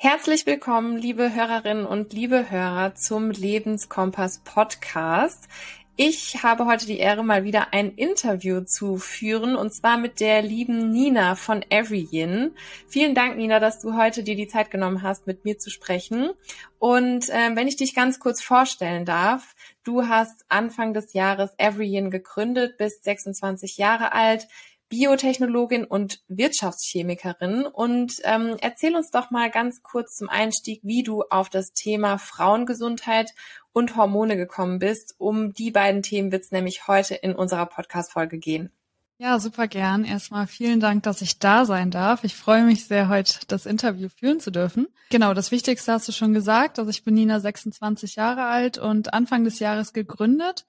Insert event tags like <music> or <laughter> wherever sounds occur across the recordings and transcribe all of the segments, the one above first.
Herzlich willkommen, liebe Hörerinnen und liebe Hörer zum Lebenskompass Podcast. Ich habe heute die Ehre, mal wieder ein Interview zu führen und zwar mit der lieben Nina von Everyin. Vielen Dank, Nina, dass du heute dir die Zeit genommen hast, mit mir zu sprechen. Und äh, wenn ich dich ganz kurz vorstellen darf, du hast Anfang des Jahres Everyin gegründet, bist 26 Jahre alt, Biotechnologin und Wirtschaftschemikerin. Und ähm, erzähl uns doch mal ganz kurz zum Einstieg, wie du auf das Thema Frauengesundheit und Hormone gekommen bist. Um die beiden Themen wird es nämlich heute in unserer Podcast-Folge gehen. Ja, super gern. Erstmal vielen Dank, dass ich da sein darf. Ich freue mich sehr, heute das Interview führen zu dürfen. Genau, das Wichtigste hast du schon gesagt. Also ich bin Nina, 26 Jahre alt und Anfang des Jahres gegründet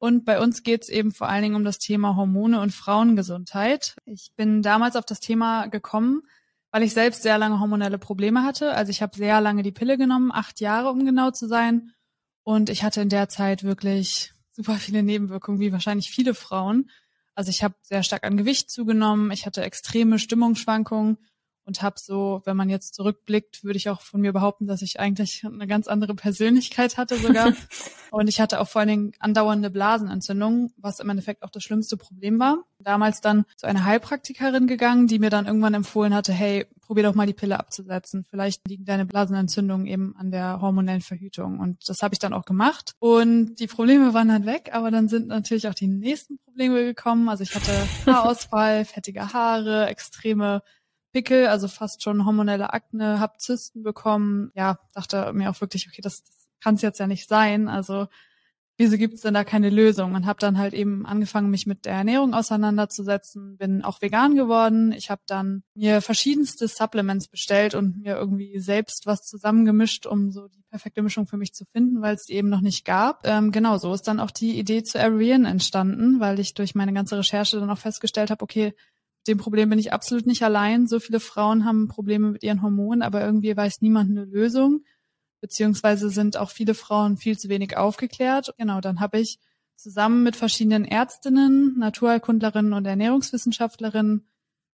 und bei uns geht es eben vor allen Dingen um das Thema Hormone und Frauengesundheit. Ich bin damals auf das Thema gekommen, weil ich selbst sehr lange hormonelle Probleme hatte. Also ich habe sehr lange die Pille genommen, acht Jahre, um genau zu sein. Und ich hatte in der Zeit wirklich super viele Nebenwirkungen, wie wahrscheinlich viele Frauen. Also ich habe sehr stark an Gewicht zugenommen, ich hatte extreme Stimmungsschwankungen und habe so, wenn man jetzt zurückblickt, würde ich auch von mir behaupten, dass ich eigentlich eine ganz andere Persönlichkeit hatte sogar. <laughs> und ich hatte auch vor allen Dingen andauernde Blasenentzündungen, was im Endeffekt auch das schlimmste Problem war. Damals dann zu einer Heilpraktikerin gegangen, die mir dann irgendwann empfohlen hatte, hey, probier doch mal die Pille abzusetzen. Vielleicht liegen deine Blasenentzündungen eben an der hormonellen Verhütung. Und das habe ich dann auch gemacht. Und die Probleme waren dann weg, aber dann sind natürlich auch die nächsten Probleme gekommen. Also ich hatte <laughs> Haarausfall, fettige Haare, extreme Pickel, also fast schon hormonelle Akne, hab Zysten bekommen. Ja, dachte mir auch wirklich, okay, das, das kann es jetzt ja nicht sein. Also wieso gibt es denn da keine Lösung? Und habe dann halt eben angefangen, mich mit der Ernährung auseinanderzusetzen, bin auch vegan geworden. Ich habe dann mir verschiedenste Supplements bestellt und mir irgendwie selbst was zusammengemischt, um so die perfekte Mischung für mich zu finden, weil es die eben noch nicht gab. Ähm, genau so ist dann auch die Idee zu Arian entstanden, weil ich durch meine ganze Recherche dann auch festgestellt habe, okay, dem Problem bin ich absolut nicht allein. So viele Frauen haben Probleme mit ihren Hormonen, aber irgendwie weiß niemand eine Lösung. Beziehungsweise sind auch viele Frauen viel zu wenig aufgeklärt. Genau, dann habe ich zusammen mit verschiedenen Ärztinnen, Naturheilkundlerinnen und Ernährungswissenschaftlerinnen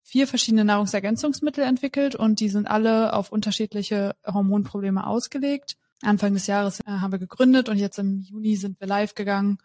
vier verschiedene Nahrungsergänzungsmittel entwickelt und die sind alle auf unterschiedliche Hormonprobleme ausgelegt. Anfang des Jahres äh, haben wir gegründet und jetzt im Juni sind wir live gegangen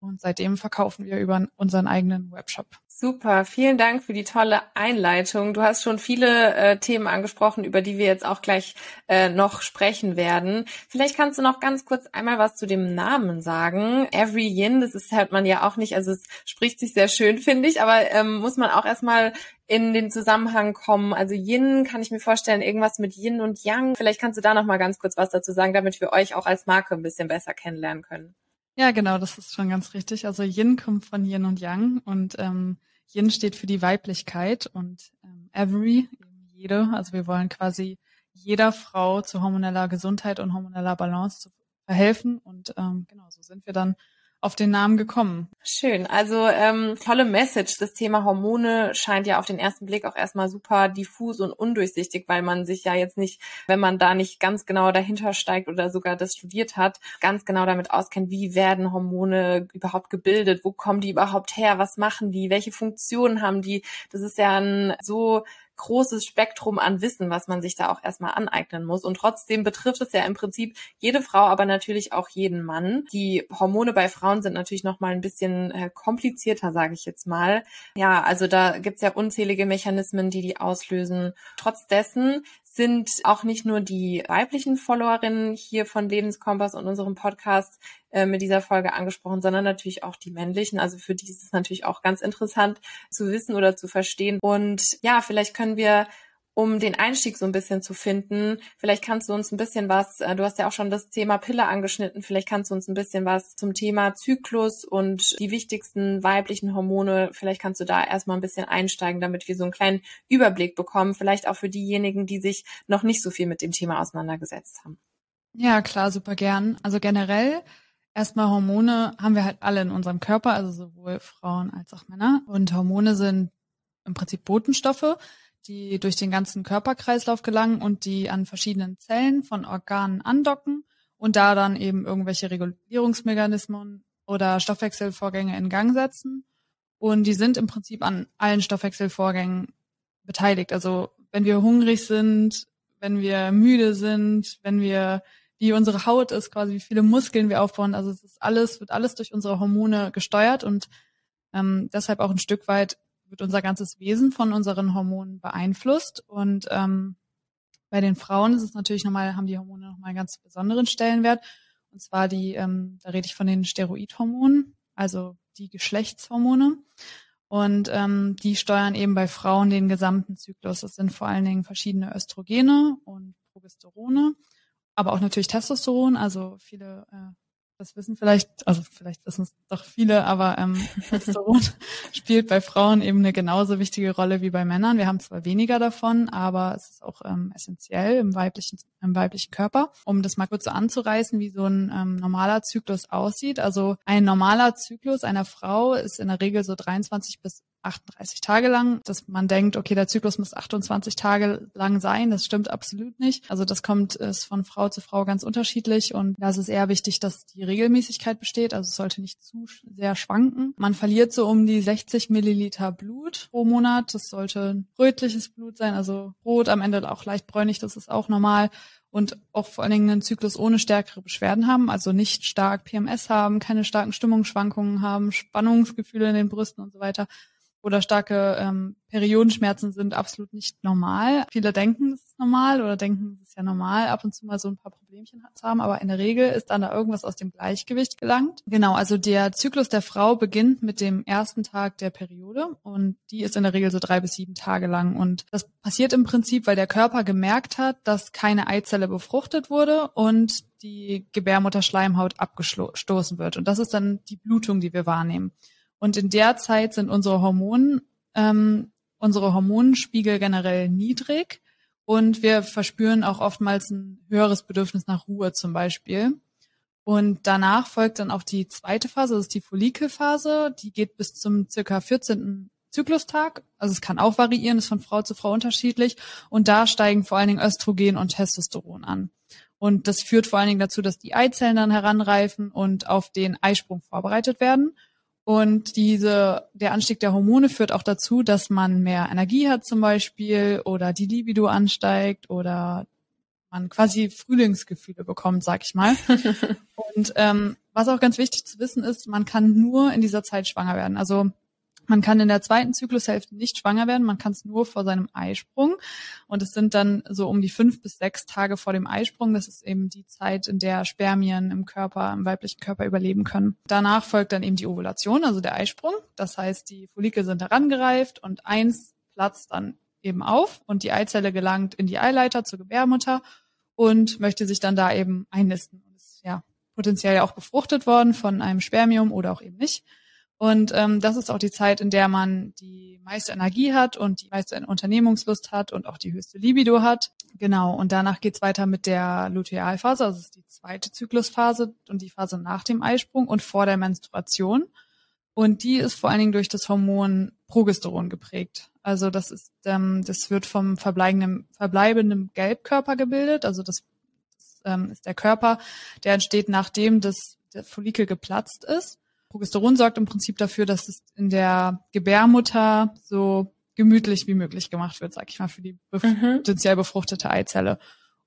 und seitdem verkaufen wir über unseren eigenen Webshop. Super, vielen Dank für die tolle Einleitung. Du hast schon viele äh, Themen angesprochen, über die wir jetzt auch gleich äh, noch sprechen werden. Vielleicht kannst du noch ganz kurz einmal was zu dem Namen sagen. Every Yin, das ist hört man ja auch nicht, also es spricht sich sehr schön, finde ich, aber ähm, muss man auch erstmal in den Zusammenhang kommen. Also Yin kann ich mir vorstellen, irgendwas mit Yin und Yang. Vielleicht kannst du da noch mal ganz kurz was dazu sagen, damit wir euch auch als Marke ein bisschen besser kennenlernen können. Ja, genau, das ist schon ganz richtig. Also Yin kommt von Yin und Yang und ähm, Yin steht für die Weiblichkeit und ähm, every, jede. Also wir wollen quasi jeder Frau zu hormoneller Gesundheit und hormoneller Balance zu verhelfen und ähm, genau so sind wir dann auf den Namen gekommen. Schön. Also ähm, tolle Message. Das Thema Hormone scheint ja auf den ersten Blick auch erstmal super diffus und undurchsichtig, weil man sich ja jetzt nicht, wenn man da nicht ganz genau dahinter steigt oder sogar das studiert hat, ganz genau damit auskennt, wie werden Hormone überhaupt gebildet, wo kommen die überhaupt her, was machen die, welche Funktionen haben die. Das ist ja ein so großes Spektrum an Wissen, was man sich da auch erstmal aneignen muss. Und trotzdem betrifft es ja im Prinzip jede Frau, aber natürlich auch jeden Mann. Die Hormone bei Frauen sind natürlich noch mal ein bisschen äh, komplizierter, sage ich jetzt mal. Ja, also da gibt's ja unzählige Mechanismen, die die auslösen. Trotz dessen sind auch nicht nur die weiblichen Followerinnen hier von Lebenskompass und unserem Podcast äh, mit dieser Folge angesprochen, sondern natürlich auch die männlichen. Also für die ist es natürlich auch ganz interessant zu wissen oder zu verstehen. Und ja, vielleicht können wir um den Einstieg so ein bisschen zu finden. Vielleicht kannst du uns ein bisschen was, äh, du hast ja auch schon das Thema Pille angeschnitten, vielleicht kannst du uns ein bisschen was zum Thema Zyklus und die wichtigsten weiblichen Hormone, vielleicht kannst du da erstmal ein bisschen einsteigen, damit wir so einen kleinen Überblick bekommen, vielleicht auch für diejenigen, die sich noch nicht so viel mit dem Thema auseinandergesetzt haben. Ja, klar, super gern. Also generell Erstmal Hormone haben wir halt alle in unserem Körper, also sowohl Frauen als auch Männer. Und Hormone sind im Prinzip Botenstoffe, die durch den ganzen Körperkreislauf gelangen und die an verschiedenen Zellen von Organen andocken und da dann eben irgendwelche Regulierungsmechanismen oder Stoffwechselvorgänge in Gang setzen. Und die sind im Prinzip an allen Stoffwechselvorgängen beteiligt. Also wenn wir hungrig sind, wenn wir müde sind, wenn wir wie unsere Haut ist, quasi wie viele Muskeln wir aufbauen. Also es ist alles, wird alles durch unsere Hormone gesteuert und ähm, deshalb auch ein Stück weit wird unser ganzes Wesen von unseren Hormonen beeinflusst. Und ähm, bei den Frauen ist es natürlich nochmal, haben die Hormone nochmal einen ganz besonderen Stellenwert. Und zwar die, ähm, da rede ich von den Steroidhormonen, also die Geschlechtshormone. Und ähm, die steuern eben bei Frauen den gesamten Zyklus. Das sind vor allen Dingen verschiedene Östrogene und Progesterone, aber auch natürlich Testosteron. Also viele äh, das wissen vielleicht, also vielleicht wissen es doch viele, aber ähm, <laughs> Testosteron spielt bei Frauen eben eine genauso wichtige Rolle wie bei Männern. Wir haben zwar weniger davon, aber es ist auch ähm, essentiell im weiblichen, im weiblichen Körper. Um das mal kurz so anzureißen, wie so ein ähm, normaler Zyklus aussieht. Also ein normaler Zyklus einer Frau ist in der Regel so 23 bis 38 Tage lang, dass man denkt, okay, der Zyklus muss 28 Tage lang sein. Das stimmt absolut nicht. Also das kommt ist von Frau zu Frau ganz unterschiedlich und da ist es eher wichtig, dass die Regelmäßigkeit besteht. Also es sollte nicht zu sehr schwanken. Man verliert so um die 60 Milliliter Blut pro Monat. Das sollte rötliches Blut sein, also rot, am Ende auch leicht bräunlich. Das ist auch normal und auch vor allen Dingen einen Zyklus ohne stärkere Beschwerden haben, also nicht stark PMS haben, keine starken Stimmungsschwankungen haben, Spannungsgefühle in den Brüsten und so weiter oder starke ähm, Periodenschmerzen sind absolut nicht normal. Viele denken, es ist normal oder denken, es ist ja normal, ab und zu mal so ein paar Problemchen zu haben, aber in der Regel ist dann da irgendwas aus dem Gleichgewicht gelangt. Genau, also der Zyklus der Frau beginnt mit dem ersten Tag der Periode und die ist in der Regel so drei bis sieben Tage lang und das passiert im Prinzip, weil der Körper gemerkt hat, dass keine Eizelle befruchtet wurde und die Gebärmutterschleimhaut abgestoßen wird und das ist dann die Blutung, die wir wahrnehmen. Und in der Zeit sind unsere Hormonen, ähm, unsere Hormonspiegel generell niedrig und wir verspüren auch oftmals ein höheres Bedürfnis nach Ruhe zum Beispiel. Und danach folgt dann auch die zweite Phase, das ist die Follikelphase. Die geht bis zum circa 14. Zyklustag. Also es kann auch variieren, ist von Frau zu Frau unterschiedlich. Und da steigen vor allen Dingen Östrogen und Testosteron an. Und das führt vor allen Dingen dazu, dass die Eizellen dann heranreifen und auf den Eisprung vorbereitet werden. Und diese, der Anstieg der Hormone führt auch dazu, dass man mehr Energie hat zum Beispiel oder die Libido ansteigt oder man quasi Frühlingsgefühle bekommt, sag ich mal. <laughs> Und ähm, was auch ganz wichtig zu wissen ist, man kann nur in dieser Zeit schwanger werden. Also man kann in der zweiten Zyklushälfte nicht schwanger werden, man kann es nur vor seinem Eisprung. Und es sind dann so um die fünf bis sechs Tage vor dem Eisprung. Das ist eben die Zeit, in der Spermien im Körper, im weiblichen Körper überleben können. Danach folgt dann eben die Ovulation, also der Eisprung. Das heißt, die Follikel sind herangereift und eins platzt dann eben auf und die Eizelle gelangt in die Eileiter zur Gebärmutter und möchte sich dann da eben einnisten. Und ist ja potenziell auch befruchtet worden von einem Spermium oder auch eben nicht. Und ähm, das ist auch die Zeit, in der man die meiste Energie hat und die meiste Unternehmungslust hat und auch die höchste Libido hat. Genau. Und danach geht's weiter mit der Lutealphase, also ist die zweite Zyklusphase und die Phase nach dem Eisprung und vor der Menstruation. Und die ist vor allen Dingen durch das Hormon Progesteron geprägt. Also das ist, ähm, das wird vom verbleibenden, verbleibenden Gelbkörper gebildet. Also das, das ähm, ist der Körper, der entsteht, nachdem das der Follikel geplatzt ist. Progesteron sorgt im Prinzip dafür, dass es in der Gebärmutter so gemütlich wie möglich gemacht wird, sag ich mal, für die bef mhm. potenziell befruchtete Eizelle.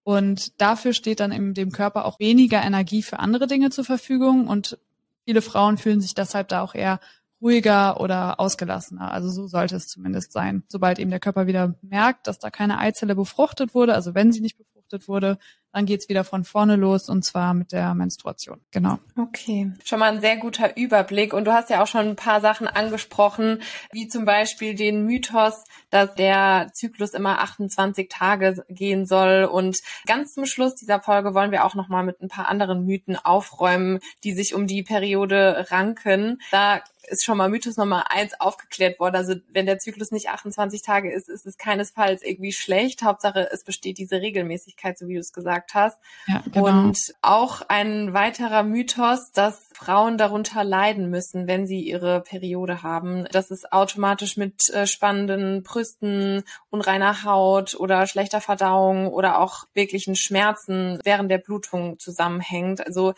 Und dafür steht dann in dem Körper auch weniger Energie für andere Dinge zur Verfügung und viele Frauen fühlen sich deshalb da auch eher ruhiger oder ausgelassener. Also so sollte es zumindest sein. Sobald eben der Körper wieder merkt, dass da keine Eizelle befruchtet wurde, also wenn sie nicht befruchtet wurde, dann geht's wieder von vorne los und zwar mit der Menstruation. Genau. Okay, schon mal ein sehr guter Überblick. Und du hast ja auch schon ein paar Sachen angesprochen, wie zum Beispiel den Mythos, dass der Zyklus immer 28 Tage gehen soll. Und ganz zum Schluss dieser Folge wollen wir auch noch mal mit ein paar anderen Mythen aufräumen, die sich um die Periode ranken. Da ist schon mal Mythos Nummer eins aufgeklärt worden. Also wenn der Zyklus nicht 28 Tage ist, ist es keinesfalls irgendwie schlecht. Hauptsache, es besteht diese Regelmäßigkeit, so wie du es gesagt hast. Ja, genau. Und auch ein weiterer Mythos, dass Frauen darunter leiden müssen, wenn sie ihre Periode haben. Dass es automatisch mit äh, spannenden Brüsten, unreiner Haut oder schlechter Verdauung oder auch wirklichen Schmerzen während der Blutung zusammenhängt. Also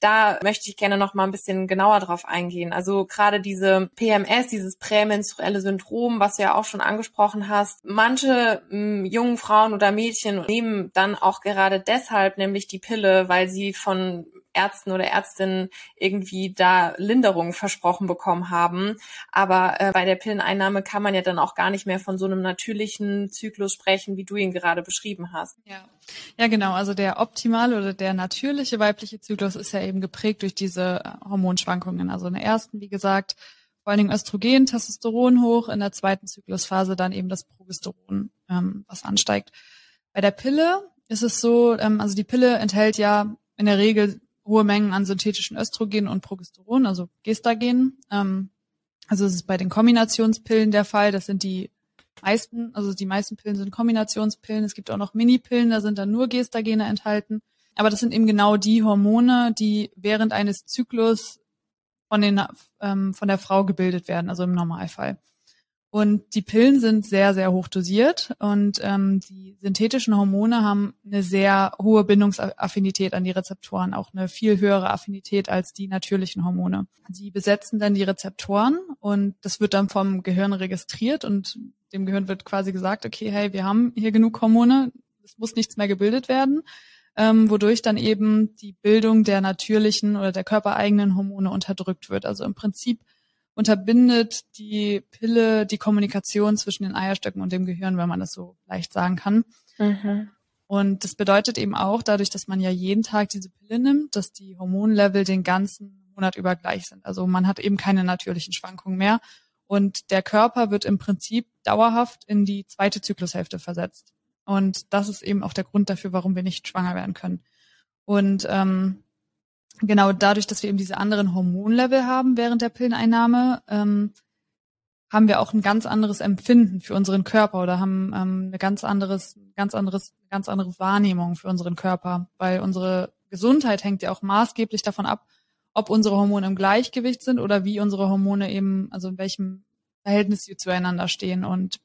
da möchte ich gerne noch mal ein bisschen genauer drauf eingehen. Also gerade diese PMS, dieses prämenstruelle Syndrom, was du ja auch schon angesprochen hast. Manche mh, hm, jungen Frauen oder Mädchen nehmen dann auch gerade deshalb nämlich die Pille, weil sie von Ärzten oder Ärztinnen irgendwie da Linderung versprochen bekommen haben. Aber äh, bei der Pilleneinnahme kann man ja dann auch gar nicht mehr von so einem natürlichen Zyklus sprechen, wie du ihn gerade beschrieben hast. Ja. Ja, genau. Also der optimale oder der natürliche weibliche Zyklus ist ja eben geprägt durch diese äh, Hormonschwankungen. Also in der ersten, wie gesagt, vor allen Dingen Östrogen, Testosteron hoch, in der zweiten Zyklusphase dann eben das Progesteron, ähm, was ansteigt. Bei der Pille ist es so, ähm, also die Pille enthält ja in der Regel hohe Mengen an synthetischen Östrogen und Progesteron, also Gestagen. Ähm, also es ist bei den Kombinationspillen der Fall. Das sind die meisten, also die meisten Pillen sind Kombinationspillen. Es gibt auch noch Minipillen, da sind dann nur Gestagene enthalten. Aber das sind eben genau die Hormone, die während eines Zyklus von, den, ähm, von der Frau gebildet werden, also im Normalfall. Und die Pillen sind sehr, sehr hoch dosiert und ähm, die synthetischen Hormone haben eine sehr hohe Bindungsaffinität an die Rezeptoren, auch eine viel höhere Affinität als die natürlichen Hormone. Sie besetzen dann die Rezeptoren und das wird dann vom Gehirn registriert und dem Gehirn wird quasi gesagt, okay, hey, wir haben hier genug Hormone, es muss nichts mehr gebildet werden, ähm, wodurch dann eben die Bildung der natürlichen oder der körpereigenen Hormone unterdrückt wird. Also im Prinzip unterbindet die Pille die Kommunikation zwischen den Eierstöcken und dem Gehirn, wenn man das so leicht sagen kann. Mhm. Und das bedeutet eben auch, dadurch, dass man ja jeden Tag diese Pille nimmt, dass die Hormonlevel den ganzen Monat über gleich sind. Also man hat eben keine natürlichen Schwankungen mehr. Und der Körper wird im Prinzip dauerhaft in die zweite Zyklushälfte versetzt. Und das ist eben auch der Grund dafür, warum wir nicht schwanger werden können. Und ähm, genau dadurch, dass wir eben diese anderen Hormonlevel haben während der Pilleneinnahme, ähm, haben wir auch ein ganz anderes Empfinden für unseren Körper oder haben ähm, eine ganz anderes, ganz anderes, ganz andere Wahrnehmung für unseren Körper, weil unsere Gesundheit hängt ja auch maßgeblich davon ab, ob unsere Hormone im Gleichgewicht sind oder wie unsere Hormone eben, also in welchem Verhältnis sie zueinander stehen und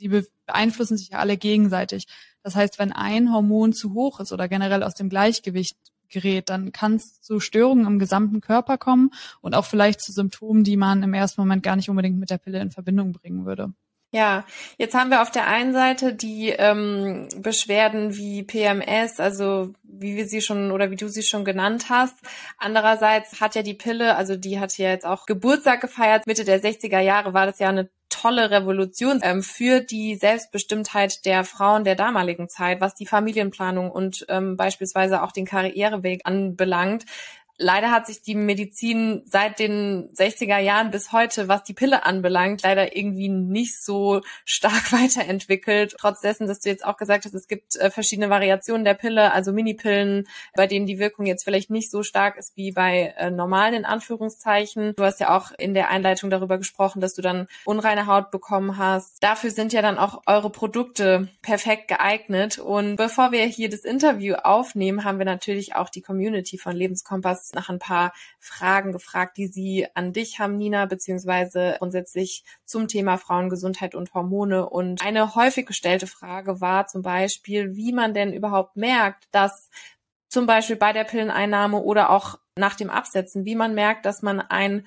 die beeinflussen sich ja alle gegenseitig. Das heißt, wenn ein Hormon zu hoch ist oder generell aus dem Gleichgewicht gerät, dann kann es zu Störungen im gesamten Körper kommen und auch vielleicht zu Symptomen, die man im ersten Moment gar nicht unbedingt mit der Pille in Verbindung bringen würde. Ja, jetzt haben wir auf der einen Seite die ähm, Beschwerden wie PMS, also wie wir sie schon oder wie du sie schon genannt hast. Andererseits hat ja die Pille, also die hat ja jetzt auch Geburtstag gefeiert. Mitte der 60er Jahre war das ja eine tolle Revolution ähm, für die Selbstbestimmtheit der Frauen der damaligen Zeit, was die Familienplanung und ähm, beispielsweise auch den Karriereweg anbelangt. Leider hat sich die Medizin seit den 60er Jahren bis heute, was die Pille anbelangt, leider irgendwie nicht so stark <laughs> weiterentwickelt. Trotz dessen, dass du jetzt auch gesagt hast, es gibt äh, verschiedene Variationen der Pille, also Minipillen, bei denen die Wirkung jetzt vielleicht nicht so stark ist wie bei äh, normalen in Anführungszeichen. Du hast ja auch in der Einleitung darüber gesprochen, dass du dann unreine Haut bekommen hast. Dafür sind ja dann auch eure Produkte perfekt geeignet. Und bevor wir hier das Interview aufnehmen, haben wir natürlich auch die Community von Lebenskompass nach ein paar Fragen gefragt, die sie an dich haben, Nina, beziehungsweise grundsätzlich zum Thema Frauengesundheit und Hormone. Und eine häufig gestellte Frage war zum Beispiel, wie man denn überhaupt merkt, dass zum Beispiel bei der Pilleneinnahme oder auch nach dem Absetzen, wie man merkt, dass man ein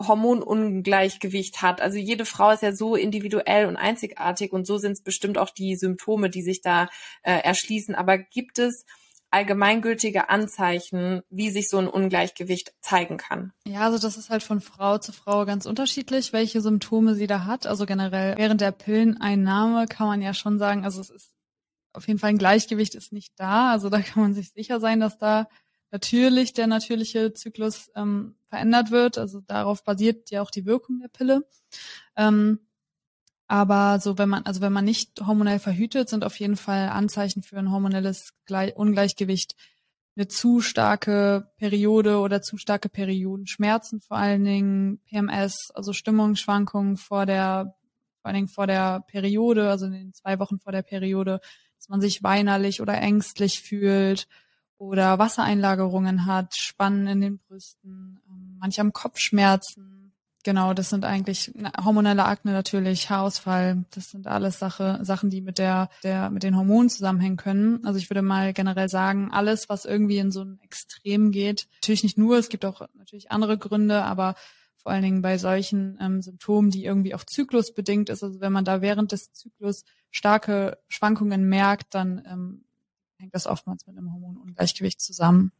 Hormonungleichgewicht hat. Also jede Frau ist ja so individuell und einzigartig und so sind es bestimmt auch die Symptome, die sich da äh, erschließen. Aber gibt es allgemeingültige Anzeichen, wie sich so ein Ungleichgewicht zeigen kann? Ja, also das ist halt von Frau zu Frau ganz unterschiedlich, welche Symptome sie da hat. Also generell während der Pilleneinnahme kann man ja schon sagen, also es ist auf jeden Fall ein Gleichgewicht ist nicht da. Also da kann man sich sicher sein, dass da natürlich der natürliche Zyklus ähm, verändert wird. Also darauf basiert ja auch die Wirkung der Pille. Ähm, aber so, wenn man, also wenn man nicht hormonell verhütet, sind auf jeden Fall Anzeichen für ein hormonelles Ungleichgewicht eine zu starke Periode oder zu starke Perioden, Schmerzen vor allen Dingen, PMS, also Stimmungsschwankungen vor der, vor allen Dingen vor der Periode, also in den zwei Wochen vor der Periode, dass man sich weinerlich oder ängstlich fühlt oder Wassereinlagerungen hat, Spannen in den Brüsten, ähm, manche haben Kopfschmerzen, genau, das sind eigentlich hormonelle Akne natürlich, Haarausfall, das sind alles Sache, Sachen, die mit der, der, mit den Hormonen zusammenhängen können. Also ich würde mal generell sagen, alles, was irgendwie in so ein Extrem geht, natürlich nicht nur, es gibt auch natürlich andere Gründe, aber vor allen Dingen bei solchen ähm, Symptomen, die irgendwie auch zyklusbedingt ist. Also wenn man da während des Zyklus starke Schwankungen merkt, dann ähm, hängt das oftmals mit einem Hormonungleichgewicht zusammen.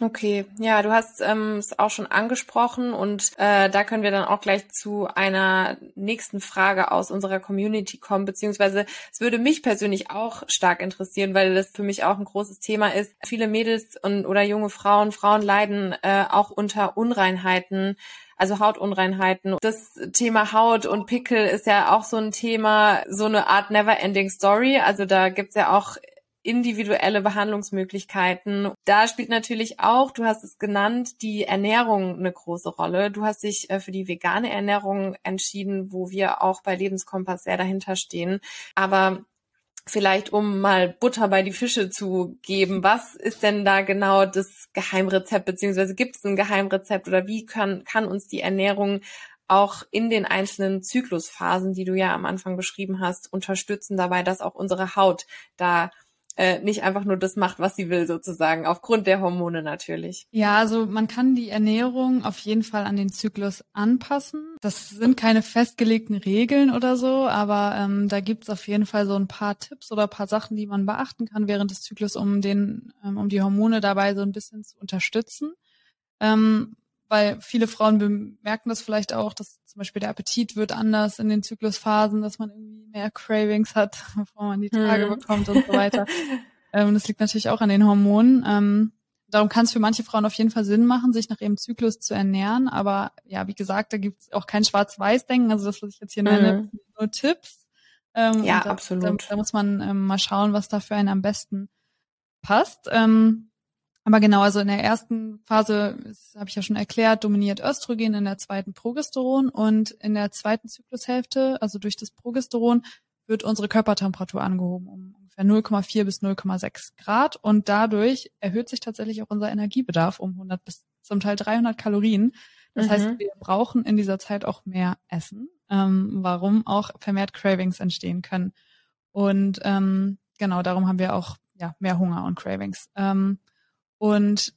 Okay, ja, du hast ähm, es auch schon angesprochen und äh, da können wir dann auch gleich zu einer nächsten Frage aus unserer Community kommen, beziehungsweise es würde mich persönlich auch stark interessieren, weil das für mich auch ein großes Thema ist. Viele Mädels und oder junge Frauen, Frauen leiden äh, auch unter Unreinheiten, also Hautunreinheiten. Das Thema Haut und Pickel ist ja auch so ein Thema, so eine Art Never-Ending Story. Also da gibt's ja auch individuelle Behandlungsmöglichkeiten. Da spielt natürlich auch, du hast es genannt, die Ernährung eine große Rolle. Du hast dich äh, für die vegane Ernährung entschieden, wo wir auch bei Lebenskompass sehr dahinter stehen. Aber vielleicht um mal Butter bei die Fische zu geben, was ist denn da genau das Geheimrezept, beziehungsweise gibt es ein Geheimrezept oder wie kann, kann uns die Ernährung auch in den einzelnen Zyklusphasen, die du ja am Anfang beschrieben hast, unterstützen dabei, dass auch unsere Haut da äh, nicht einfach nur das macht, was sie will, sozusagen, aufgrund der Hormone natürlich. Ja, also man kann die Ernährung auf jeden Fall an den Zyklus anpassen. Das sind keine festgelegten Regeln oder so, aber ähm, da gibt's auf jeden Fall so ein paar Tipps oder paar Sachen, die man beachten kann während des Zyklus, um den, ähm, um die Hormone dabei so ein bisschen zu unterstützen. Ähm, weil viele Frauen bemerken das vielleicht auch, dass zum Beispiel der Appetit wird anders in den Zyklusphasen, dass man irgendwie mehr Cravings hat, <laughs> bevor man die Tage hm. bekommt und so weiter. ähm, das liegt natürlich auch an den Hormonen. Ähm, darum kann es für manche Frauen auf jeden Fall Sinn machen, sich nach ihrem Zyklus zu ernähren. Aber ja, wie gesagt, da gibt es auch kein Schwarz-Weiß-Denken. Also das, was ich jetzt hier nenne, mhm. nur Tipps. Ähm, ja, da, absolut. Da, da, muss man ähm, mal schauen, was da für einen am besten passt. Ähm, aber genau, also in der ersten Phase, habe ich ja schon erklärt, dominiert Östrogen, in der zweiten Progesteron und in der zweiten Zyklushälfte, also durch das Progesteron, wird unsere Körpertemperatur angehoben um ungefähr 0,4 bis 0,6 Grad und dadurch erhöht sich tatsächlich auch unser Energiebedarf um 100 bis zum Teil 300 Kalorien. Das mhm. heißt, wir brauchen in dieser Zeit auch mehr Essen, ähm, warum auch vermehrt Cravings entstehen können. Und ähm, genau darum haben wir auch ja mehr Hunger und Cravings. Ähm, und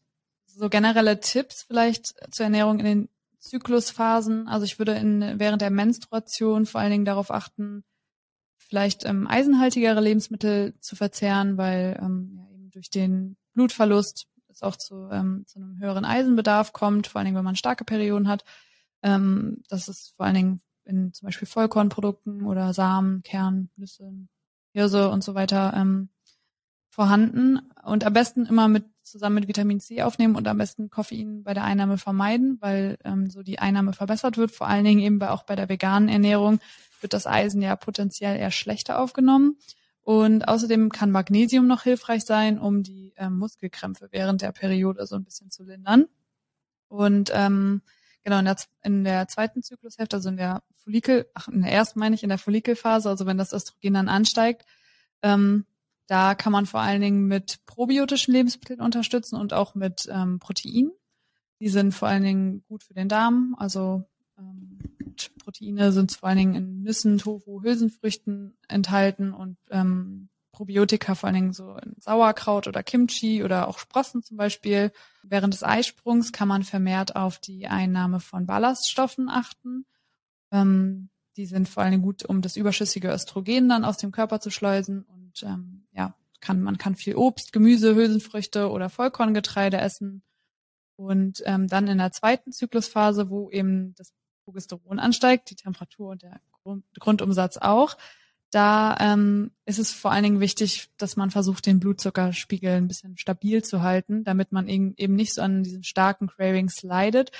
so generelle Tipps vielleicht zur Ernährung in den Zyklusphasen. Also ich würde in, während der Menstruation vor allen Dingen darauf achten, vielleicht ähm, eisenhaltigere Lebensmittel zu verzehren, weil ähm, ja, eben durch den Blutverlust es auch zu, ähm, zu einem höheren Eisenbedarf kommt, vor allen Dingen, wenn man starke Perioden hat. Ähm, das ist vor allen Dingen in zum Beispiel Vollkornprodukten oder Samen, Kern, Nüsse, Hirse und so weiter ähm, vorhanden. Und am besten immer mit zusammen mit Vitamin C aufnehmen und am besten Koffein bei der Einnahme vermeiden, weil ähm, so die Einnahme verbessert wird. Vor allen Dingen eben bei, auch bei der veganen Ernährung wird das Eisen ja potenziell eher schlechter aufgenommen. Und außerdem kann Magnesium noch hilfreich sein, um die ähm, Muskelkrämpfe während der Periode so ein bisschen zu lindern. Und ähm, genau in der, in der zweiten Zyklushälfte, also in der Follikel, ach in der ersten meine ich, in der Follikelphase, also wenn das Östrogen dann ansteigt, ähm, da kann man vor allen Dingen mit probiotischen Lebensmitteln unterstützen und auch mit ähm, Proteinen. Die sind vor allen Dingen gut für den Darm. Also ähm, Proteine sind vor allen Dingen in Nüssen, Tofu, Hülsenfrüchten enthalten und ähm, Probiotika vor allen Dingen so in Sauerkraut oder Kimchi oder auch Sprossen zum Beispiel. Während des Eisprungs kann man vermehrt auf die Einnahme von Ballaststoffen achten. Ähm, die sind vor allen Dingen gut, um das überschüssige Östrogen dann aus dem Körper zu schleusen und ähm, ja, kann, man kann viel Obst, Gemüse, Hülsenfrüchte oder Vollkorngetreide essen. Und ähm, dann in der zweiten Zyklusphase, wo eben das Progesteron ansteigt, die Temperatur und der Grund, Grundumsatz auch, da ähm, ist es vor allen Dingen wichtig, dass man versucht, den Blutzuckerspiegel ein bisschen stabil zu halten, damit man eben nicht so an diesen starken Cravings leidet.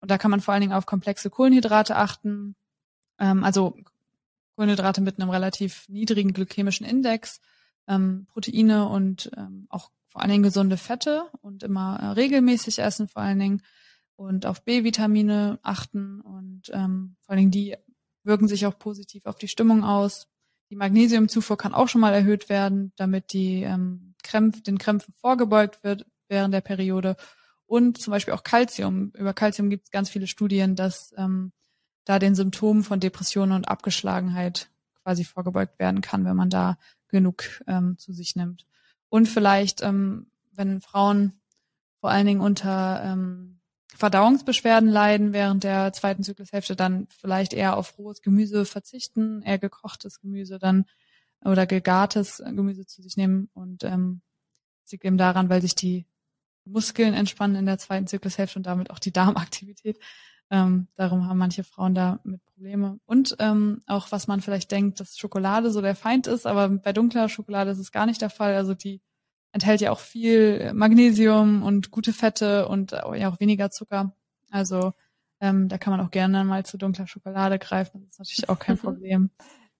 Und da kann man vor allen Dingen auf komplexe Kohlenhydrate achten, ähm, also Kohlenhydrate mit einem relativ niedrigen glykämischen Index, ähm, Proteine und ähm, auch vor allen Dingen gesunde Fette und immer äh, regelmäßig essen vor allen Dingen und auf B-Vitamine achten und ähm, vor allen Dingen die wirken sich auch positiv auf die Stimmung aus. Die Magnesiumzufuhr kann auch schon mal erhöht werden, damit die ähm, Krämpf, den Krämpfen vorgebeugt wird während der Periode. Und zum Beispiel auch Calcium. Über Calcium gibt es ganz viele Studien, dass ähm, da den Symptomen von Depressionen und Abgeschlagenheit quasi vorgebeugt werden kann, wenn man da genug ähm, zu sich nimmt. Und vielleicht, ähm, wenn Frauen vor allen Dingen unter ähm, Verdauungsbeschwerden leiden während der zweiten Zyklushälfte, dann vielleicht eher auf rohes Gemüse verzichten, eher gekochtes Gemüse dann oder gegartes Gemüse zu sich nehmen und ähm, liegt eben daran, weil sich die Muskeln entspannen in der zweiten Zyklushälfte und damit auch die Darmaktivität. Ähm, darum haben manche Frauen da mit Probleme. Und ähm, auch was man vielleicht denkt, dass Schokolade so der Feind ist, aber bei dunkler Schokolade ist es gar nicht der Fall. Also die enthält ja auch viel Magnesium und gute Fette und ja auch weniger Zucker. Also ähm, da kann man auch gerne mal zu dunkler Schokolade greifen. Das ist natürlich auch kein <laughs> Problem.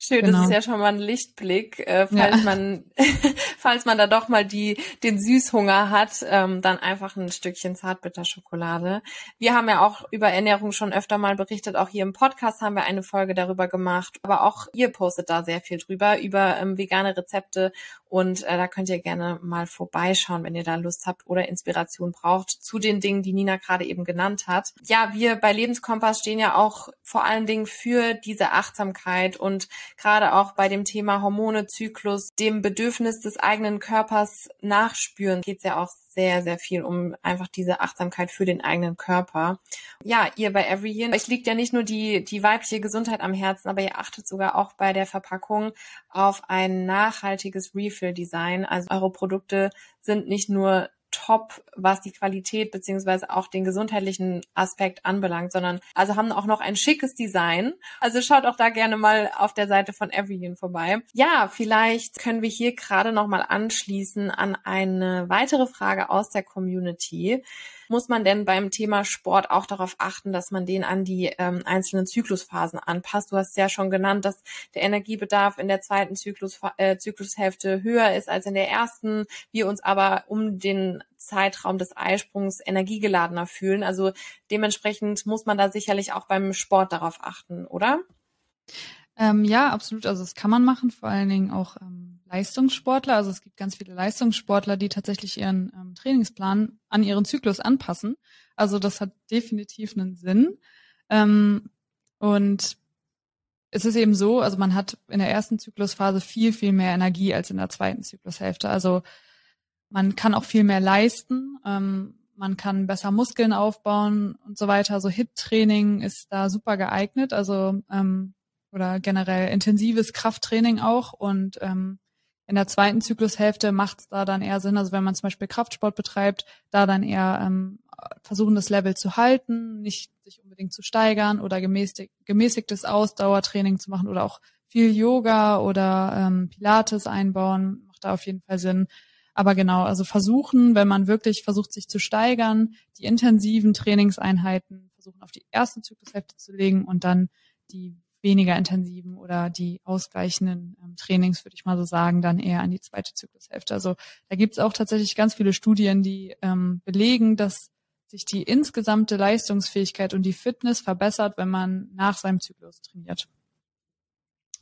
Schön, genau. das ist ja schon mal ein Lichtblick, äh, falls ja. man, <laughs> falls man da doch mal die den Süßhunger hat, ähm, dann einfach ein Stückchen Zartbitterschokolade. Wir haben ja auch über Ernährung schon öfter mal berichtet, auch hier im Podcast haben wir eine Folge darüber gemacht, aber auch ihr postet da sehr viel drüber über ähm, vegane Rezepte und äh, da könnt ihr gerne mal vorbeischauen, wenn ihr da Lust habt oder Inspiration braucht zu den Dingen, die Nina gerade eben genannt hat. Ja, wir bei Lebenskompass stehen ja auch vor allen Dingen für diese Achtsamkeit und gerade auch bei dem Thema Hormone, Zyklus, dem Bedürfnis des eigenen Körpers nachspüren, geht es ja auch sehr, sehr viel um einfach diese Achtsamkeit für den eigenen Körper. Ja, ihr bei Every Year, euch liegt ja nicht nur die, die weibliche Gesundheit am Herzen, aber ihr achtet sogar auch bei der Verpackung auf ein nachhaltiges Refill-Design. Also eure Produkte sind nicht nur top, was die Qualität beziehungsweise auch den gesundheitlichen Aspekt anbelangt, sondern also haben auch noch ein schickes Design. Also schaut auch da gerne mal auf der Seite von Everyone vorbei. Ja, vielleicht können wir hier gerade noch mal anschließen an eine weitere Frage aus der Community muss man denn beim Thema Sport auch darauf achten, dass man den an die ähm, einzelnen Zyklusphasen anpasst? Du hast ja schon genannt, dass der Energiebedarf in der zweiten Zyklus, äh, Zyklushälfte höher ist als in der ersten, wir uns aber um den Zeitraum des Eisprungs energiegeladener fühlen. Also dementsprechend muss man da sicherlich auch beim Sport darauf achten, oder? Ähm, ja, absolut. Also das kann man machen, vor allen Dingen auch ähm, Leistungssportler. Also es gibt ganz viele Leistungssportler, die tatsächlich ihren ähm, Trainingsplan an ihren Zyklus anpassen. Also das hat definitiv einen Sinn. Ähm, und es ist eben so, also man hat in der ersten Zyklusphase viel, viel mehr Energie als in der zweiten Zyklushälfte. Also man kann auch viel mehr leisten. Ähm, man kann besser Muskeln aufbauen und so weiter. Also HIT-Training ist da super geeignet. Also ähm, oder generell intensives Krafttraining auch. Und ähm, in der zweiten Zyklushälfte macht es da dann eher Sinn, also wenn man zum Beispiel Kraftsport betreibt, da dann eher ähm, versuchen, das Level zu halten, nicht sich unbedingt zu steigern oder gemäßig, gemäßigtes Ausdauertraining zu machen oder auch viel Yoga oder ähm, Pilates einbauen, macht da auf jeden Fall Sinn. Aber genau, also versuchen, wenn man wirklich versucht, sich zu steigern, die intensiven Trainingseinheiten versuchen auf die erste Zyklushälfte zu legen und dann die weniger intensiven oder die ausgleichenden ähm, Trainings, würde ich mal so sagen, dann eher an die zweite Zyklushälfte. Also da gibt es auch tatsächlich ganz viele Studien, die ähm, belegen, dass sich die insgesamte Leistungsfähigkeit und die Fitness verbessert, wenn man nach seinem Zyklus trainiert.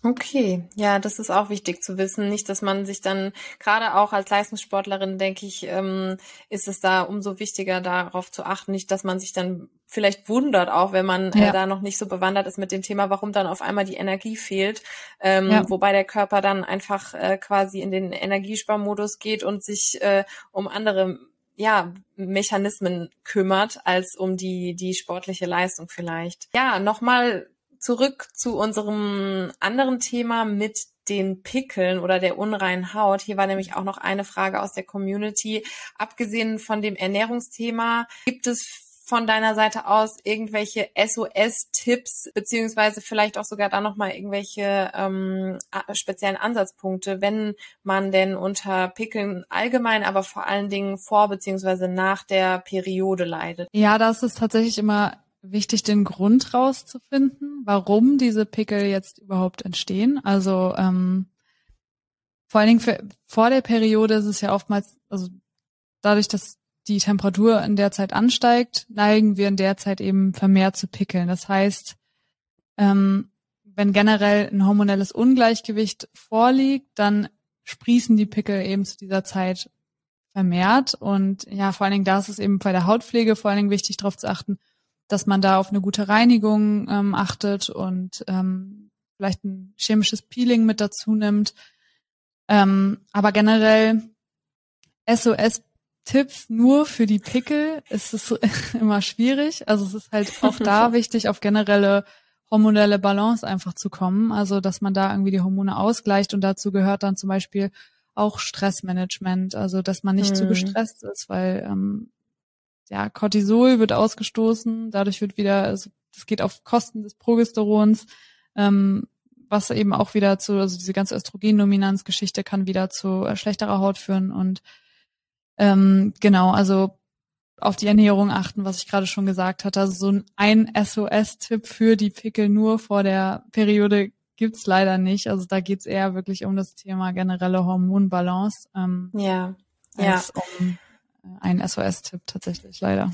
Okay, ja, das ist auch wichtig zu wissen. Nicht, dass man sich dann, gerade auch als Leistungssportlerin, denke ich, ähm, ist es da umso wichtiger, darauf zu achten, nicht, dass man sich dann vielleicht wundert, auch wenn man äh, ja. äh, da noch nicht so bewandert ist mit dem Thema, warum dann auf einmal die Energie fehlt, ähm, ja. wobei der Körper dann einfach äh, quasi in den Energiesparmodus geht und sich äh, um andere ja, Mechanismen kümmert, als um die, die sportliche Leistung vielleicht. Ja, nochmal zurück zu unserem anderen Thema mit den Pickeln oder der unreinen Haut. Hier war nämlich auch noch eine Frage aus der Community. Abgesehen von dem Ernährungsthema, gibt es von deiner Seite aus irgendwelche SOS-Tipps, beziehungsweise vielleicht auch sogar da nochmal irgendwelche ähm, speziellen Ansatzpunkte, wenn man denn unter Pickeln allgemein, aber vor allen Dingen vor beziehungsweise nach der Periode leidet? Ja, das ist tatsächlich immer wichtig, den Grund rauszufinden, warum diese Pickel jetzt überhaupt entstehen. Also ähm, vor allen Dingen für, vor der Periode ist es ja oftmals, also dadurch, dass die Temperatur in der Zeit ansteigt, neigen wir in der Zeit eben vermehrt zu Pickeln. Das heißt, ähm, wenn generell ein hormonelles Ungleichgewicht vorliegt, dann sprießen die Pickel eben zu dieser Zeit vermehrt. Und ja, vor allen Dingen da ist es eben bei der Hautpflege vor allen Dingen wichtig, darauf zu achten, dass man da auf eine gute Reinigung ähm, achtet und ähm, vielleicht ein chemisches Peeling mit dazu nimmt. Ähm, aber generell SOS-Tipps nur für die Pickel ist es <laughs> immer schwierig. Also es ist halt auch da <laughs> wichtig, auf generelle hormonelle Balance einfach zu kommen. Also dass man da irgendwie die Hormone ausgleicht und dazu gehört dann zum Beispiel auch Stressmanagement, also dass man nicht hm. zu gestresst ist, weil ähm, ja Cortisol wird ausgestoßen, dadurch wird wieder, also das geht auf Kosten des Progesterons, ähm, was eben auch wieder zu, also diese ganze Östrogendominanzgeschichte kann wieder zu äh, schlechterer Haut führen und ähm, genau, also auf die Ernährung achten, was ich gerade schon gesagt hatte. Also so ein SOS-Tipp für die Pickel nur vor der Periode gibt's leider nicht. Also da geht's eher wirklich um das Thema generelle Hormonbalance. Ähm, ja, ja. Um äh, ein SOS-Tipp tatsächlich, leider.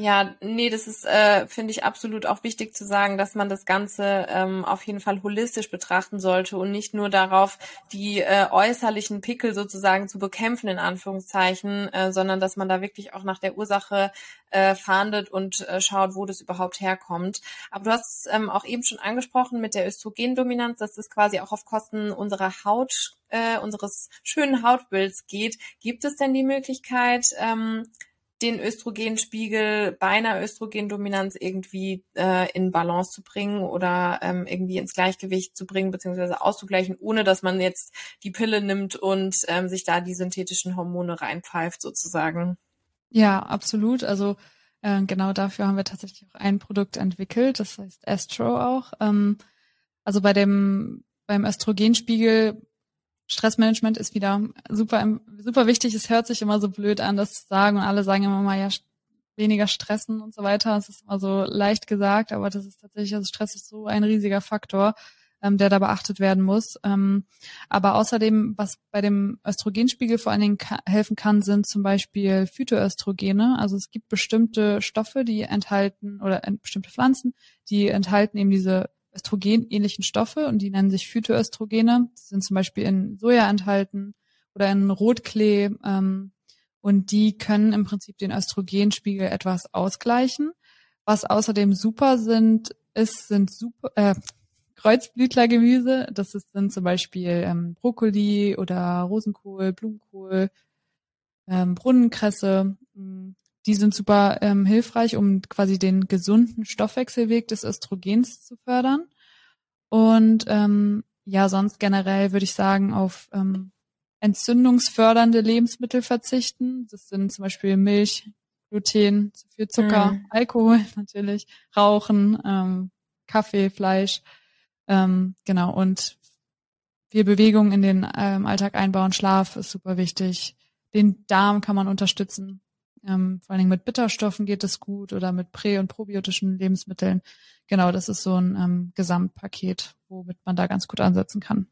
Ja, nee, das ist, äh, finde ich, absolut auch wichtig zu sagen, dass man das Ganze ähm, auf jeden Fall holistisch betrachten sollte und nicht nur darauf, die äh, äußerlichen Pickel sozusagen zu bekämpfen, in Anführungszeichen, äh, sondern dass man da wirklich auch nach der Ursache äh, fahndet und äh, schaut, wo das überhaupt herkommt. Aber du hast es ähm, auch eben schon angesprochen mit der Östrogendominanz, dass das quasi auch auf Kosten unserer Haut, äh, unseres schönen Hautbilds geht. Gibt es denn die Möglichkeit, ähm, den Östrogenspiegel bei einer Östrogendominanz irgendwie äh, in Balance zu bringen oder ähm, irgendwie ins Gleichgewicht zu bringen beziehungsweise auszugleichen, ohne dass man jetzt die Pille nimmt und ähm, sich da die synthetischen Hormone reinpfeift sozusagen. Ja, absolut. Also äh, genau dafür haben wir tatsächlich auch ein Produkt entwickelt, das heißt Astro auch. Ähm, also bei dem beim Östrogenspiegel Stressmanagement ist wieder super, super wichtig. Es hört sich immer so blöd an, das zu sagen und alle sagen immer mal, ja, weniger stressen und so weiter. Es ist immer so leicht gesagt, aber das ist tatsächlich, also Stress ist so ein riesiger Faktor, ähm, der da beachtet werden muss. Ähm, aber außerdem, was bei dem Östrogenspiegel vor allen Dingen ka helfen kann, sind zum Beispiel Phytoöstrogene. Also es gibt bestimmte Stoffe, die enthalten oder äh, bestimmte Pflanzen, die enthalten eben diese östrogenähnlichen Stoffe und die nennen sich Phytoöstrogene. Die sind zum Beispiel in Soja enthalten oder in Rotklee ähm, und die können im Prinzip den Östrogenspiegel etwas ausgleichen. Was außerdem super sind, ist, sind super, äh, Kreuzblütlergemüse. Das ist, sind zum Beispiel ähm, Brokkoli oder Rosenkohl, Blumenkohl, ähm, Brunnenkresse. Hm, die sind super ähm, hilfreich, um quasi den gesunden Stoffwechselweg des Östrogens zu fördern. Und ähm, ja, sonst generell würde ich sagen, auf ähm, entzündungsfördernde Lebensmittel verzichten. Das sind zum Beispiel Milch, Gluten, zu viel Zucker, mm. Alkohol <laughs> natürlich, Rauchen, ähm, Kaffee, Fleisch. Ähm, genau, und viel Bewegung in den ähm, Alltag einbauen, Schlaf ist super wichtig. Den Darm kann man unterstützen. Ähm, vor allen Dingen mit Bitterstoffen geht es gut oder mit prä- und probiotischen Lebensmitteln. Genau, das ist so ein ähm, Gesamtpaket, womit man da ganz gut ansetzen kann.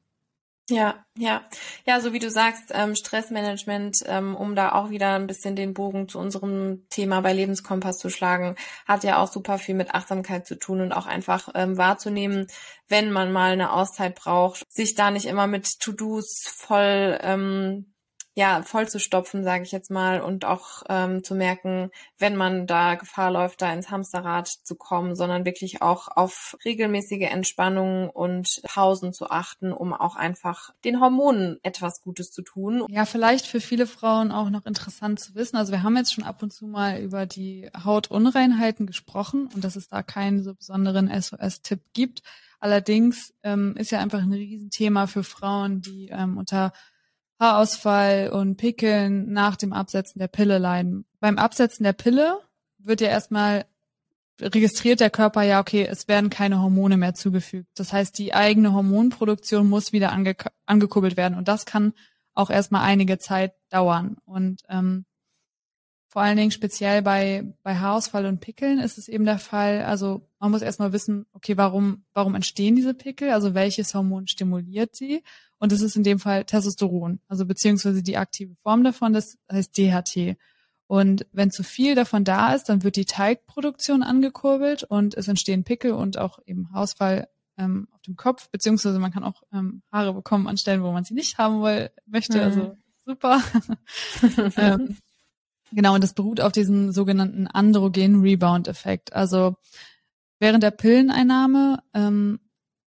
Ja, ja, ja, so wie du sagst, ähm, Stressmanagement, ähm, um da auch wieder ein bisschen den Bogen zu unserem Thema bei Lebenskompass zu schlagen, hat ja auch super viel mit Achtsamkeit zu tun und auch einfach ähm, wahrzunehmen, wenn man mal eine Auszeit braucht, sich da nicht immer mit To-Dos voll ähm, ja, voll zu stopfen, sage ich jetzt mal, und auch ähm, zu merken, wenn man da Gefahr läuft, da ins Hamsterrad zu kommen, sondern wirklich auch auf regelmäßige Entspannung und Pausen zu achten, um auch einfach den Hormonen etwas Gutes zu tun. Ja, vielleicht für viele Frauen auch noch interessant zu wissen. Also wir haben jetzt schon ab und zu mal über die Hautunreinheiten gesprochen und dass es da keinen so besonderen SOS-Tipp gibt. Allerdings ähm, ist ja einfach ein Riesenthema für Frauen, die ähm, unter Haarausfall und Pickeln nach dem Absetzen der Pille leiden. Beim Absetzen der Pille wird ja erstmal registriert der Körper ja, okay, es werden keine Hormone mehr zugefügt. Das heißt, die eigene Hormonproduktion muss wieder ange angekurbelt werden. Und das kann auch erstmal einige Zeit dauern. Und ähm, vor allen Dingen speziell bei, bei Haarausfall und Pickeln ist es eben der Fall, also man muss erstmal wissen, okay, warum, warum entstehen diese Pickel? Also welches Hormon stimuliert sie? Und es ist in dem Fall Testosteron, also beziehungsweise die aktive Form davon, das heißt DHT. Und wenn zu viel davon da ist, dann wird die Teigproduktion angekurbelt und es entstehen Pickel und auch eben Haarausfall ähm, auf dem Kopf, beziehungsweise man kann auch ähm, Haare bekommen an Stellen, wo man sie nicht haben will, möchte. Mhm. Also super. <laughs> ähm, Genau, und das beruht auf diesem sogenannten Androgen-Rebound-Effekt. Also während der Pilleneinnahme ähm,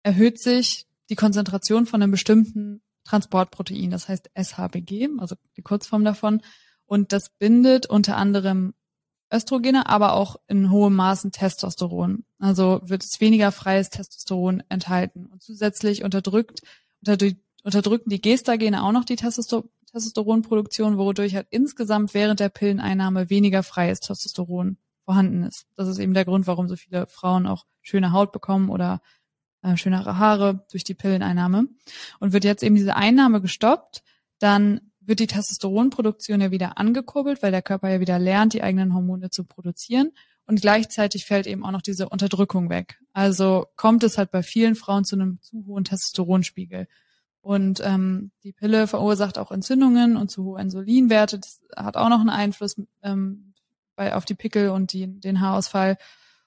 erhöht sich die Konzentration von einem bestimmten Transportprotein, das heißt SHBG, also die Kurzform davon. Und das bindet unter anderem Östrogene, aber auch in hohem Maßen Testosteron. Also wird es weniger freies Testosteron enthalten. Und zusätzlich unterdrückt, unterdrücken die Gestagene auch noch die Testoster Testosteronproduktion, wodurch halt insgesamt während der Pilleneinnahme weniger freies Testosteron vorhanden ist. Das ist eben der Grund, warum so viele Frauen auch schöne Haut bekommen oder äh, schönere Haare durch die Pilleneinnahme. Und wird jetzt eben diese Einnahme gestoppt, dann wird die Testosteronproduktion ja wieder angekurbelt, weil der Körper ja wieder lernt, die eigenen Hormone zu produzieren. Und gleichzeitig fällt eben auch noch diese Unterdrückung weg. Also kommt es halt bei vielen Frauen zu einem zu hohen Testosteronspiegel. Und ähm, die Pille verursacht auch Entzündungen und zu hohe Insulinwerte. Das hat auch noch einen Einfluss ähm, bei, auf die Pickel und die, den Haarausfall.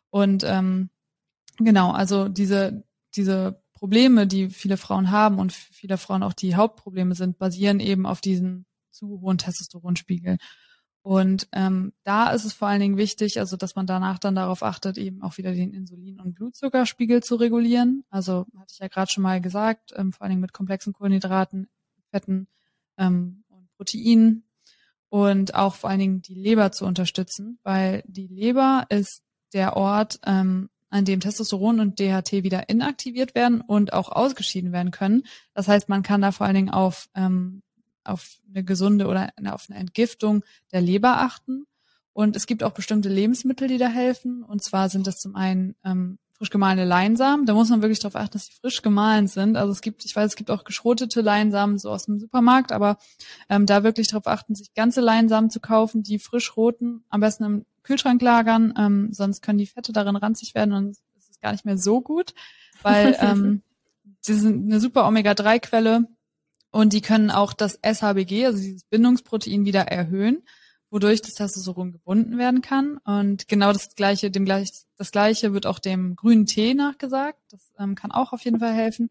Und ähm, genau, also diese, diese Probleme, die viele Frauen haben und viele Frauen auch die Hauptprobleme sind, basieren eben auf diesen zu hohen Testosteronspiegel. Und ähm, da ist es vor allen Dingen wichtig, also dass man danach dann darauf achtet, eben auch wieder den Insulin- und Blutzuckerspiegel zu regulieren. Also hatte ich ja gerade schon mal gesagt, ähm, vor allen Dingen mit komplexen Kohlenhydraten, Fetten ähm, und Proteinen und auch vor allen Dingen die Leber zu unterstützen, weil die Leber ist der Ort, ähm, an dem Testosteron und DHT wieder inaktiviert werden und auch ausgeschieden werden können. Das heißt, man kann da vor allen Dingen auf ähm, auf eine gesunde oder auf eine Entgiftung der Leber achten. Und es gibt auch bestimmte Lebensmittel, die da helfen. Und zwar sind das zum einen ähm, frisch gemahlene Leinsamen. Da muss man wirklich darauf achten, dass sie frisch gemahlen sind. Also es gibt, ich weiß, es gibt auch geschrotete Leinsamen so aus dem Supermarkt, aber ähm, da wirklich darauf achten, sich ganze Leinsamen zu kaufen, die frisch roten, am besten im Kühlschrank lagern, ähm, sonst können die Fette darin ranzig werden und es ist gar nicht mehr so gut, weil <laughs> ähm, sie sind eine super Omega-3-Quelle und die können auch das SHBG, also dieses Bindungsprotein, wieder erhöhen, wodurch das Testosteron gebunden werden kann. Und genau das gleiche, dem gleich, das gleiche wird auch dem grünen Tee nachgesagt. Das ähm, kann auch auf jeden Fall helfen.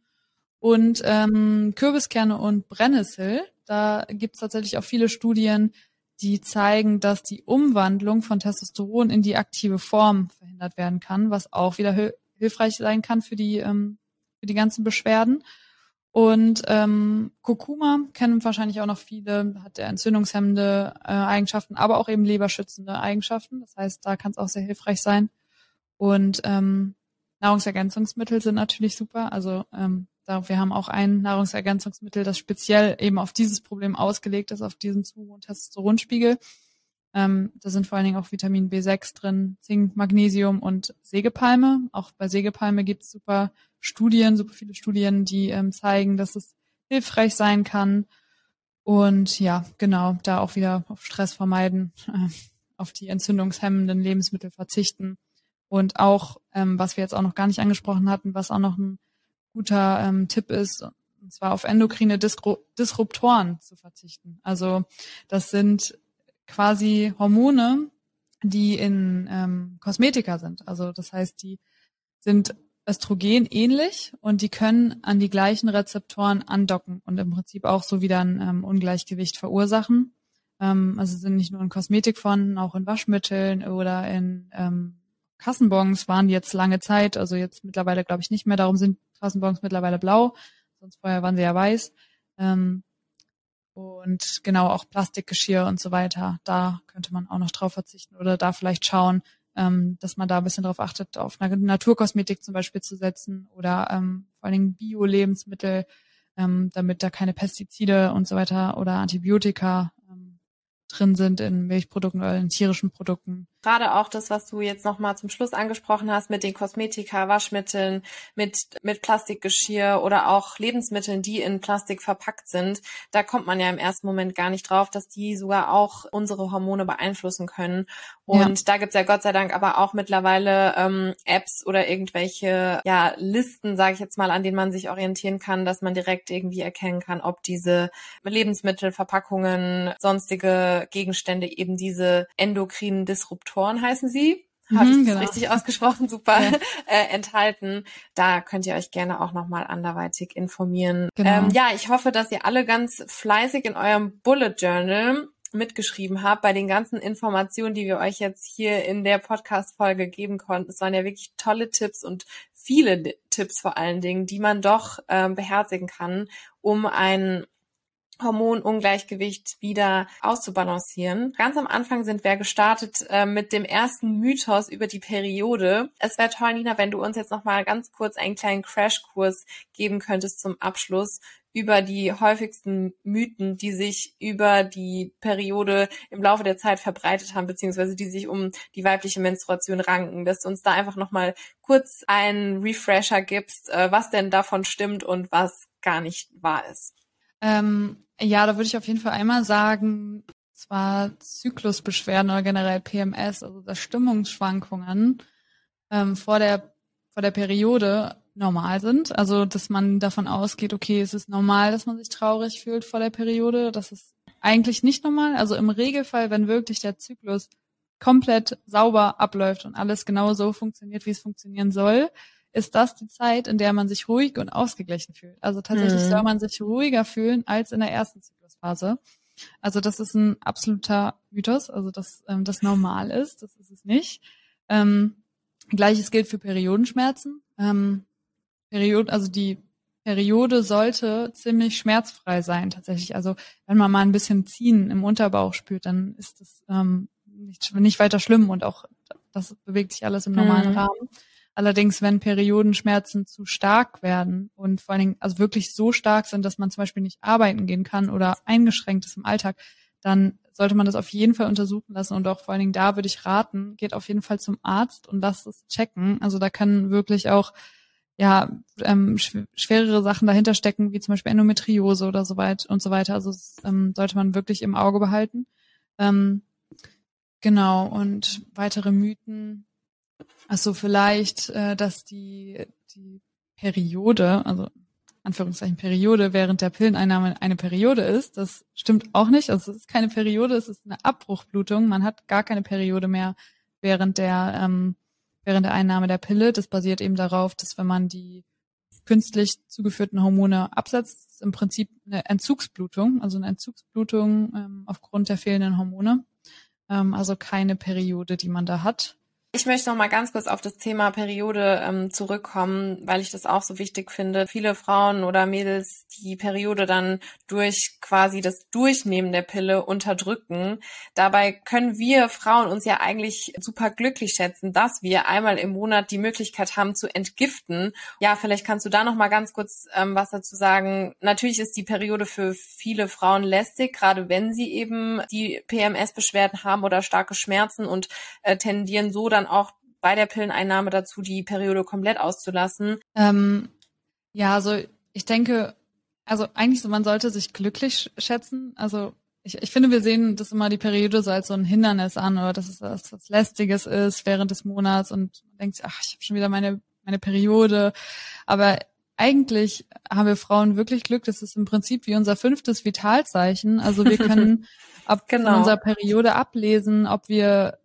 Und ähm, Kürbiskerne und Brennnessel, da gibt es tatsächlich auch viele Studien, die zeigen, dass die Umwandlung von Testosteron in die aktive Form verhindert werden kann, was auch wieder hilfreich sein kann für die, ähm, für die ganzen Beschwerden. Und ähm, Kurkuma kennen wahrscheinlich auch noch viele, hat der entzündungshemmende äh, Eigenschaften, aber auch eben leberschützende Eigenschaften. Das heißt, da kann es auch sehr hilfreich sein. Und ähm, Nahrungsergänzungsmittel sind natürlich super. Also ähm, da, wir haben auch ein Nahrungsergänzungsmittel, das speziell eben auf dieses Problem ausgelegt ist, auf diesen zu hohen Testosteronspiegel. Ähm, da sind vor allen Dingen auch Vitamin B6 drin, Zink, Magnesium und Sägepalme. Auch bei Sägepalme gibt es super Studien, super viele Studien, die ähm, zeigen, dass es hilfreich sein kann. Und ja, genau, da auch wieder auf Stress vermeiden, äh, auf die entzündungshemmenden Lebensmittel verzichten. Und auch, ähm, was wir jetzt auch noch gar nicht angesprochen hatten, was auch noch ein guter ähm, Tipp ist, und zwar auf endokrine Disruptoren zu verzichten. Also das sind quasi Hormone, die in ähm, Kosmetika sind. Also das heißt, die sind Östrogen ähnlich und die können an die gleichen Rezeptoren andocken und im Prinzip auch so wieder ein ähm, Ungleichgewicht verursachen. Ähm, also sind nicht nur in Kosmetik vorhanden, auch in Waschmitteln oder in ähm, Kassenbons waren die jetzt lange Zeit, also jetzt mittlerweile glaube ich nicht mehr, darum sind Kassenbons mittlerweile blau, sonst vorher waren sie ja weiß. Ähm, und genau auch Plastikgeschirr und so weiter. Da könnte man auch noch drauf verzichten oder da vielleicht schauen, ähm, dass man da ein bisschen drauf achtet, auf Naturkosmetik zum Beispiel zu setzen oder ähm, vor allen Dingen Bio-Lebensmittel, ähm, damit da keine Pestizide und so weiter oder Antibiotika drin sind in Milchprodukten oder in tierischen Produkten. Gerade auch das, was du jetzt nochmal zum Schluss angesprochen hast mit den Kosmetika, Waschmitteln, mit, mit Plastikgeschirr oder auch Lebensmitteln, die in Plastik verpackt sind. Da kommt man ja im ersten Moment gar nicht drauf, dass die sogar auch unsere Hormone beeinflussen können. Und ja. da gibt's ja Gott sei Dank aber auch mittlerweile ähm, Apps oder irgendwelche ja, Listen, sage ich jetzt mal, an denen man sich orientieren kann, dass man direkt irgendwie erkennen kann, ob diese Lebensmittelverpackungen, sonstige Gegenstände eben diese endokrinen Disruptoren heißen sie. Habe mhm, ich genau. richtig ausgesprochen, super ja. <laughs> äh, enthalten. Da könnt ihr euch gerne auch nochmal anderweitig informieren. Genau. Ähm, ja, ich hoffe, dass ihr alle ganz fleißig in eurem Bullet Journal mitgeschrieben habe bei den ganzen Informationen, die wir euch jetzt hier in der Podcast-Folge geben konnten. Es waren ja wirklich tolle Tipps und viele Tipps vor allen Dingen, die man doch ähm, beherzigen kann, um ein Hormonungleichgewicht wieder auszubalancieren. Ganz am Anfang sind wir gestartet äh, mit dem ersten Mythos über die Periode. Es wäre toll, Nina, wenn du uns jetzt noch mal ganz kurz einen kleinen Crashkurs geben könntest zum Abschluss über die häufigsten Mythen, die sich über die Periode im Laufe der Zeit verbreitet haben, beziehungsweise die sich um die weibliche Menstruation ranken, dass du uns da einfach nochmal kurz einen Refresher gibst, äh, was denn davon stimmt und was gar nicht wahr ist. Ähm, ja, da würde ich auf jeden Fall einmal sagen, zwar Zyklusbeschwerden oder generell PMS, also das Stimmungsschwankungen ähm, vor der vor der Periode normal sind. Also, dass man davon ausgeht, okay, es ist normal, dass man sich traurig fühlt vor der Periode. Das ist eigentlich nicht normal. Also im Regelfall, wenn wirklich der Zyklus komplett sauber abläuft und alles genau so funktioniert, wie es funktionieren soll, ist das die Zeit, in der man sich ruhig und ausgeglichen fühlt. Also tatsächlich mhm. soll man sich ruhiger fühlen als in der ersten Zyklusphase. Also das ist ein absoluter Mythos, also dass ähm, das normal ist, das ist es nicht. Ähm, Gleiches gilt für Periodenschmerzen. Ähm, Periode, also die Periode sollte ziemlich schmerzfrei sein tatsächlich. Also wenn man mal ein bisschen Ziehen im Unterbauch spürt, dann ist das ähm, nicht, nicht weiter schlimm und auch das bewegt sich alles im normalen mhm. Rahmen. Allerdings, wenn Periodenschmerzen zu stark werden und vor allen Dingen also wirklich so stark sind, dass man zum Beispiel nicht arbeiten gehen kann oder eingeschränkt ist im Alltag, dann sollte man das auf jeden Fall untersuchen lassen und auch vor allen Dingen da würde ich raten, geht auf jeden Fall zum Arzt und lasst es checken. Also da kann wirklich auch ja ähm, schwerere Sachen dahinter stecken, wie zum Beispiel Endometriose oder so weit und so weiter. Also das, ähm, sollte man wirklich im Auge behalten. Ähm, genau, und weitere Mythen. Also vielleicht, äh, dass die, die Periode, also Anführungszeichen Periode während der Pilleneinnahme eine Periode ist. Das stimmt auch nicht. Also es ist keine Periode, es ist eine Abbruchblutung. Man hat gar keine Periode mehr während der ähm, während der Einnahme der Pille. Das basiert eben darauf, dass wenn man die künstlich zugeführten Hormone absetzt, im Prinzip eine Entzugsblutung, also eine Entzugsblutung ähm, aufgrund der fehlenden Hormone. Ähm, also keine Periode, die man da hat. Ich möchte noch mal ganz kurz auf das Thema Periode ähm, zurückkommen, weil ich das auch so wichtig finde. Viele Frauen oder Mädels die Periode dann durch quasi das Durchnehmen der Pille unterdrücken. Dabei können wir Frauen uns ja eigentlich super glücklich schätzen, dass wir einmal im Monat die Möglichkeit haben zu entgiften. Ja, vielleicht kannst du da noch mal ganz kurz ähm, was dazu sagen. Natürlich ist die Periode für viele Frauen lästig, gerade wenn sie eben die PMS-Beschwerden haben oder starke Schmerzen und äh, tendieren so dann auch bei der Pilleneinnahme dazu, die Periode komplett auszulassen? Ähm, ja, also ich denke, also eigentlich so, man sollte sich glücklich schätzen. Also ich, ich finde, wir sehen das immer die Periode so als so ein Hindernis an oder dass es was, was Lästiges ist während des Monats und man denkt, ach, ich habe schon wieder meine, meine Periode. Aber eigentlich haben wir Frauen wirklich Glück. Das ist im Prinzip wie unser fünftes Vitalzeichen. Also wir können <laughs> ab genau. unserer Periode ablesen, ob wir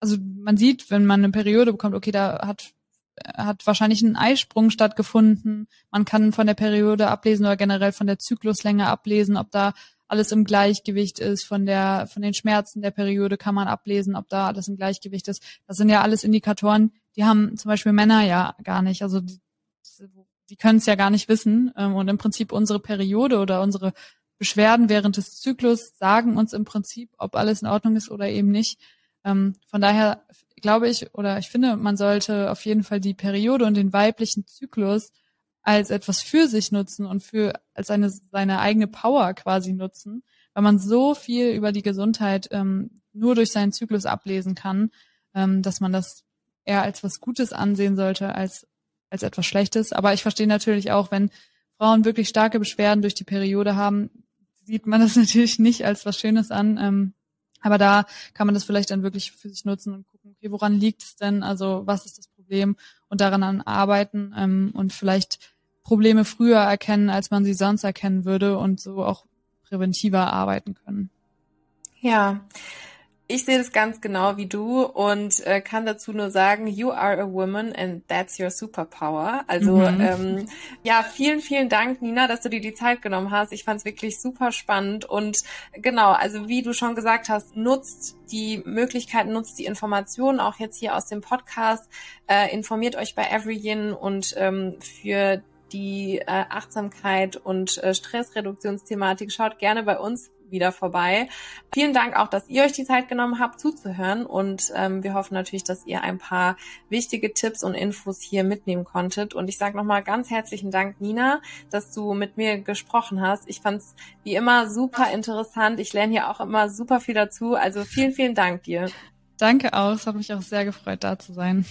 also man sieht, wenn man eine Periode bekommt, okay, da hat hat wahrscheinlich ein Eisprung stattgefunden. Man kann von der Periode ablesen oder generell von der Zykluslänge ablesen, ob da alles im Gleichgewicht ist. Von der, von den Schmerzen der Periode kann man ablesen, ob da alles im Gleichgewicht ist. Das sind ja alles Indikatoren, die haben zum Beispiel Männer ja gar nicht. Also die, die können es ja gar nicht wissen. Ähm, und im Prinzip unsere Periode oder unsere Beschwerden während des Zyklus sagen uns im Prinzip, ob alles in Ordnung ist oder eben nicht. Ähm, von daher glaube ich oder ich finde, man sollte auf jeden Fall die Periode und den weiblichen Zyklus als etwas für sich nutzen und für als eine seine eigene Power quasi nutzen, weil man so viel über die Gesundheit ähm, nur durch seinen Zyklus ablesen kann, ähm, dass man das eher als was Gutes ansehen sollte als als etwas Schlechtes. Aber ich verstehe natürlich auch, wenn Frauen wirklich starke Beschwerden durch die Periode haben, sieht man das <laughs> natürlich nicht als was Schönes an. Ähm, aber da kann man das vielleicht dann wirklich für sich nutzen und gucken, okay, woran liegt es denn? Also was ist das Problem? Und daran dann arbeiten ähm, und vielleicht Probleme früher erkennen, als man sie sonst erkennen würde und so auch präventiver arbeiten können. Ja. Ich sehe das ganz genau wie du und äh, kann dazu nur sagen, you are a woman and that's your superpower. Also mhm. ähm, ja, vielen, vielen Dank, Nina, dass du dir die Zeit genommen hast. Ich fand es wirklich super spannend und genau, also wie du schon gesagt hast, nutzt die Möglichkeiten, nutzt die Informationen auch jetzt hier aus dem Podcast, äh, informiert euch bei Everyin und ähm, für die äh, Achtsamkeit und äh, Stressreduktionsthematik schaut gerne bei uns wieder vorbei. Vielen Dank auch, dass ihr euch die Zeit genommen habt, zuzuhören. Und ähm, wir hoffen natürlich, dass ihr ein paar wichtige Tipps und Infos hier mitnehmen konntet. Und ich sage nochmal ganz herzlichen Dank, Nina, dass du mit mir gesprochen hast. Ich fand es wie immer super interessant. Ich lerne hier auch immer super viel dazu. Also vielen, vielen Dank dir. Danke auch. Es hat mich auch sehr gefreut, da zu sein.